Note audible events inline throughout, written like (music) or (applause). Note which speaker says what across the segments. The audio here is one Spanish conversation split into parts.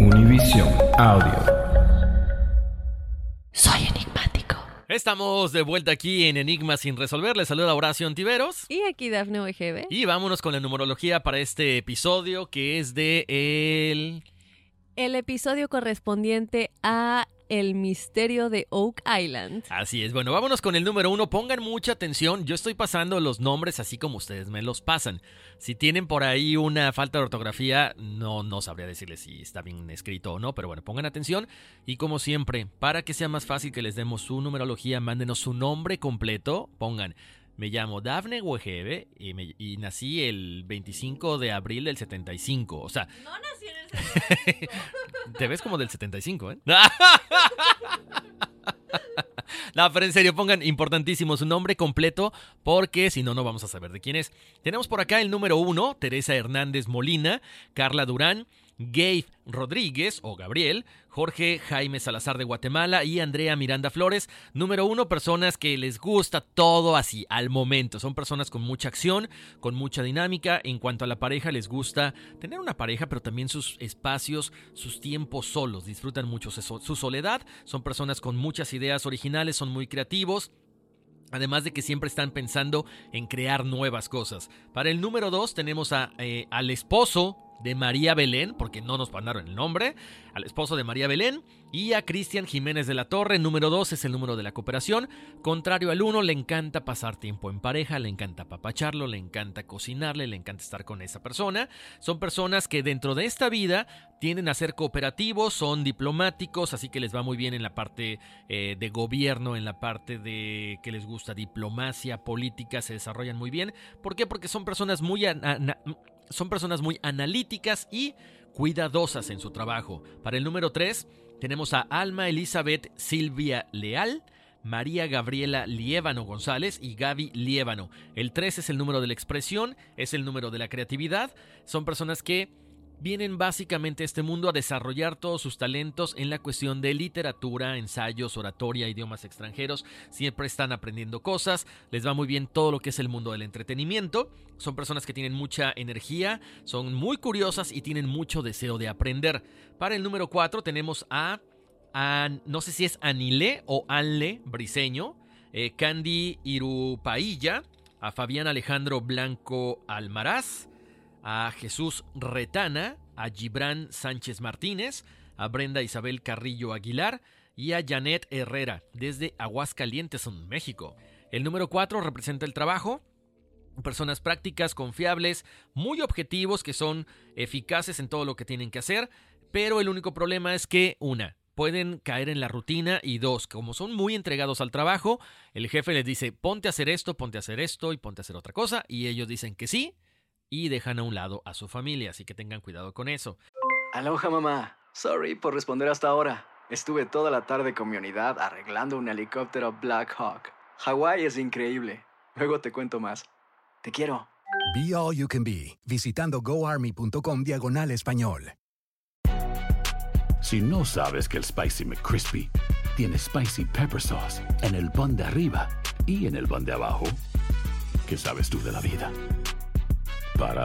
Speaker 1: Univision Audio.
Speaker 2: Soy enigmático.
Speaker 3: Estamos de vuelta aquí en Enigma sin resolver. Les saluda Horacio Antiveros.
Speaker 4: Y aquí Dafne OGB.
Speaker 3: Y vámonos con la numerología para este episodio que es de el...
Speaker 4: El episodio correspondiente a El misterio de Oak Island.
Speaker 3: Así es. Bueno, vámonos con el número uno. Pongan mucha atención. Yo estoy pasando los nombres así como ustedes me los pasan. Si tienen por ahí una falta de ortografía, no, no sabría decirles si está bien escrito o no. Pero bueno, pongan atención. Y como siempre, para que sea más fácil que les demos su numerología, mándenos su nombre completo. Pongan me llamo Dafne Wegebe y, me- y nací el 25 de abril del 75. O sea,
Speaker 4: No nací en el (laughs) 75.
Speaker 3: te ves como del 75, ¿eh? (laughs) No, pero en serio, pongan importantísimo su nombre completo porque si no, no vamos a saber de quién es. Tenemos por acá el número uno, Teresa Hernández Molina, Carla Durán, Gabe Rodríguez o Gabriel, Jorge Jaime Salazar de Guatemala y Andrea Miranda Flores. Número uno, personas que les gusta todo así, al momento. Son personas con mucha acción, con mucha dinámica. En cuanto a la pareja, les gusta tener una pareja, pero también sus espacios, sus tiempos solos. Disfrutan mucho su soledad. Son personas con muchas ideas originales, son muy creativos. Además de que siempre están pensando en crear nuevas cosas. Para el número 2 tenemos a, eh, al esposo de María Belén, porque no nos mandaron el nombre, al esposo de María Belén y a Cristian Jiménez de la Torre. Número 2 es el número de la cooperación. Contrario al 1, le encanta pasar tiempo en pareja, le encanta apapacharlo, le encanta cocinarle, le encanta estar con esa persona. Son personas que dentro de esta vida tienden a ser cooperativos, son diplomáticos, así que les va muy bien en la parte eh, de gobierno, en la parte de que les gusta diplomacia, política, se desarrollan muy bien. ¿Por qué? Porque son personas muy, son personas muy analíticas y cuidadosas en su trabajo. Para el número 3 tenemos a Alma Elizabeth Silvia Leal. María Gabriela Liévano González y Gaby Liévano. El 3 es el número de la expresión, es el número de la creatividad. Son personas que vienen básicamente a este mundo a desarrollar todos sus talentos en la cuestión de literatura, ensayos, oratoria, idiomas extranjeros. Siempre están aprendiendo cosas, les va muy bien todo lo que es el mundo del entretenimiento. Son personas que tienen mucha energía, son muy curiosas y tienen mucho deseo de aprender. Para el número 4 tenemos a, a- no sé si es Anile o Anle Briseño, eh, Candy Irupailla, a Fabián Alejandro Blanco Almaraz, a Jesús Retana, a Gibran Sánchez Martínez, a Brenda Isabel Carrillo Aguilar y a Janet Herrera desde Aguascalientes, en México. El número 4 representa el trabajo, personas prácticas, confiables, muy objetivos, que son eficaces en todo lo que tienen que hacer, pero el único problema es que, una, pueden caer en la rutina y dos, como son muy entregados al trabajo, el jefe les dice, ponte a hacer esto, ponte a hacer esto y ponte a hacer otra cosa, y ellos dicen que sí, y dejan a un lado a su familia, así que tengan cuidado con eso.
Speaker 5: Aloha mamá, sorry por responder hasta ahora. Estuve toda la tarde con mi unidad arreglando un helicóptero Black Hawk. Hawái es increíble. Luego te cuento más. Te quiero.
Speaker 6: Be All You Can Be, visitando goarmy.com diagonal español.
Speaker 7: Si no sabes que el Spicy McCrispy tiene Spicy Pepper Sauce en el pan de arriba y en el pan de abajo, ¿qué sabes tú de la vida? Para,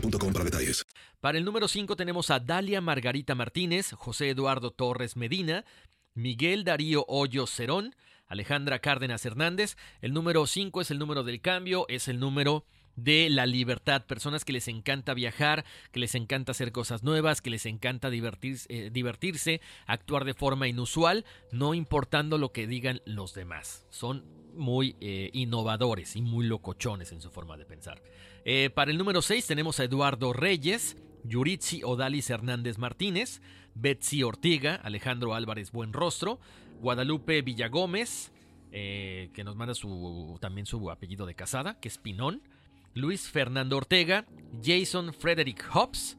Speaker 8: para detalles.
Speaker 3: Para el número 5 tenemos a Dalia Margarita Martínez, José Eduardo Torres Medina, Miguel Darío Hoyo Cerón, Alejandra Cárdenas Hernández. El número 5 es el número del cambio, es el número de la libertad, personas que les encanta viajar, que les encanta hacer cosas nuevas, que les encanta divertirse, eh, divertirse, actuar de forma inusual, no importando lo que digan los demás. Son muy eh, innovadores y muy locochones en su forma de pensar. Eh, para el número 6 tenemos a Eduardo Reyes, Yuritsi Odalis Hernández Martínez, Betsy Ortiga, Alejandro Álvarez Buenrostro, Guadalupe Villagómez, eh, que nos manda su, también su apellido de casada, que es Pinón, Luis Fernando Ortega, Jason Frederick Hobbs,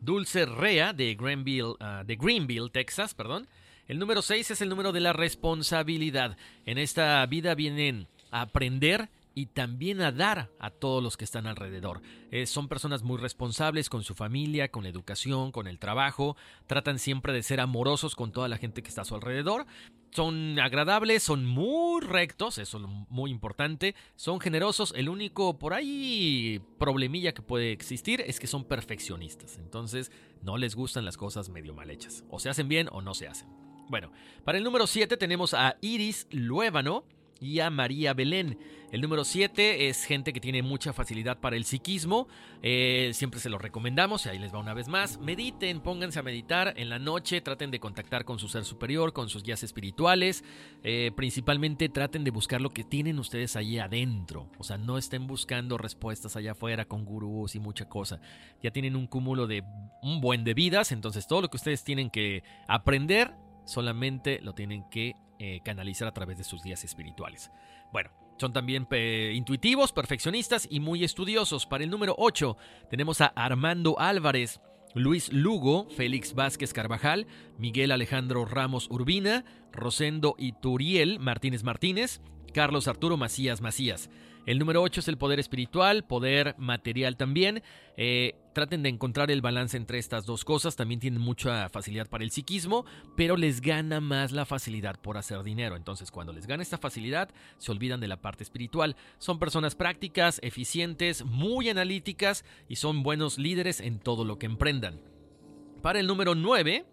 Speaker 3: Dulce Rea de Greenville, ah, de Greenville, Texas, perdón. El número 6 es el número de la responsabilidad. En esta vida vienen a aprender y también a dar a todos los que están alrededor. Eh, son personas muy responsables con su familia, con la educación, con el trabajo. Tratan siempre de ser amorosos con toda la gente que está a su alrededor. Son agradables, son muy rectos, eso es muy importante. Son generosos. El único por ahí problemilla que puede existir es que son perfeccionistas. Entonces no les gustan las cosas medio mal hechas. O se hacen bien o no se hacen. Bueno, para el número 7 tenemos a Iris Luébano y a María Belén. El número 7 es gente que tiene mucha facilidad para el psiquismo. Eh, siempre se lo recomendamos y ahí les va una vez más. Mediten, pónganse a meditar en la noche, traten de contactar con su ser superior, con sus guías espirituales. Eh, principalmente traten de buscar lo que tienen ustedes ahí adentro. O sea, no estén buscando respuestas allá afuera con gurús y mucha cosa. Ya tienen un cúmulo de un buen de vidas, entonces todo lo que ustedes tienen que aprender solamente lo tienen que eh, canalizar a través de sus días espirituales. Bueno, son también intuitivos, perfeccionistas y muy estudiosos. Para el número 8 tenemos a Armando Álvarez, Luis Lugo, Félix Vázquez Carvajal, Miguel Alejandro Ramos Urbina, Rosendo Ituriel Martínez Martínez, Carlos Arturo Macías Macías. El número 8 es el poder espiritual, poder material también. Eh, traten de encontrar el balance entre estas dos cosas. También tienen mucha facilidad para el psiquismo, pero les gana más la facilidad por hacer dinero. Entonces, cuando les gana esta facilidad, se olvidan de la parte espiritual. Son personas prácticas, eficientes, muy analíticas y son buenos líderes en todo lo que emprendan. Para el número 9,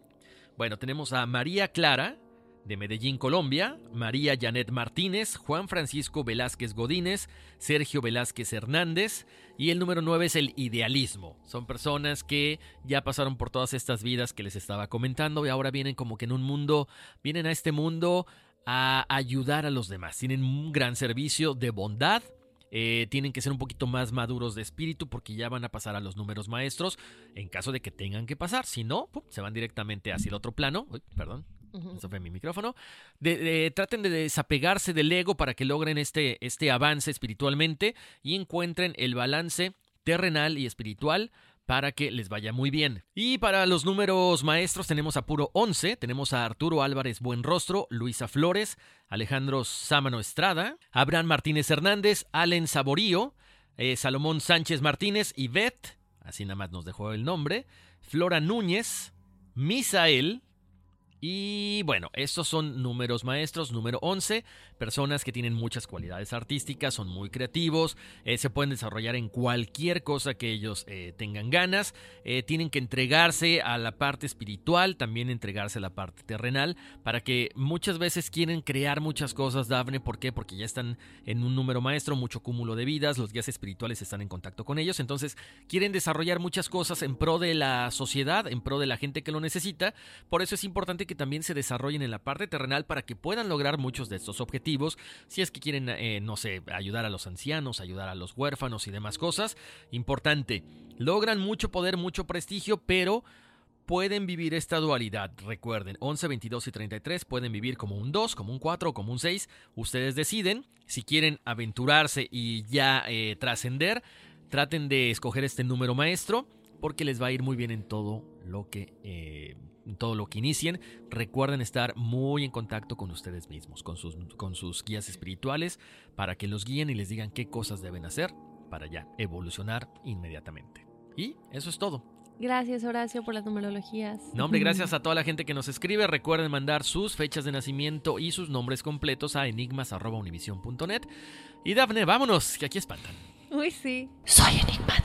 Speaker 3: bueno, tenemos a María Clara, de Medellín, Colombia, María Janet Martínez, Juan Francisco Velázquez Godínez, Sergio Velázquez Hernández y el número 9 es el idealismo. Son personas que ya pasaron por todas estas vidas que les estaba comentando y ahora vienen como que en un mundo, vienen a este mundo a ayudar a los demás. Tienen un gran servicio de bondad, eh, tienen que ser un poquito más maduros de espíritu porque ya van a pasar a los números maestros en caso de que tengan que pasar. Si no, se van directamente hacia el otro plano. Uy, perdón, mi micrófono. traten de desapegarse del ego para que logren este, este avance espiritualmente y encuentren el balance terrenal y espiritual para que les vaya muy bien. Y para los números maestros tenemos a puro 11, tenemos a Arturo Álvarez Buenrostro, Luisa Flores, Alejandro Sámano Estrada, Abraham Martínez Hernández, Allen Saborío, eh, Salomón Sánchez Martínez, Ivette, así nada más nos dejó el nombre, Flora Núñez, Misael, y bueno, estos son números maestros. Número 11, personas que tienen muchas cualidades artísticas, son muy creativos, eh, se pueden desarrollar en cualquier cosa que ellos eh, tengan ganas. Eh, tienen que entregarse a la parte espiritual, también entregarse a la parte terrenal, para que muchas veces quieren crear muchas cosas, Dafne. ¿Por qué? Porque ya están en un número maestro, mucho cúmulo de vidas, los guías espirituales están en contacto con ellos. Entonces, quieren desarrollar muchas cosas en pro de la sociedad, en pro de la gente que lo necesita. Por eso es importante que también se desarrollen en la parte terrenal para que puedan lograr muchos de estos objetivos. Si es que quieren, eh, no sé, ayudar a los ancianos, ayudar a los huérfanos y demás cosas. Importante, logran mucho poder, mucho prestigio, pero pueden vivir esta dualidad. Recuerden, 11, 22 y 33 pueden vivir como un 2, como un 4 o como un 6. Ustedes deciden si quieren aventurarse y ya eh, trascender. Traten de escoger este número maestro porque les va a ir muy bien en todo lo que eh, todo lo que inicien. Recuerden estar muy en contacto con ustedes mismos, con sus, con sus guías espirituales, para que los guíen y les digan qué cosas deben hacer para ya evolucionar inmediatamente. Y eso es todo.
Speaker 4: Gracias Horacio por las numerologías.
Speaker 3: No, hombre, gracias a toda la gente que nos escribe. Recuerden mandar sus fechas de nacimiento y sus nombres completos a enigmas.univision.net. Y Dafne, vámonos, que aquí espantan.
Speaker 4: Uy, sí.
Speaker 2: Soy enigmático.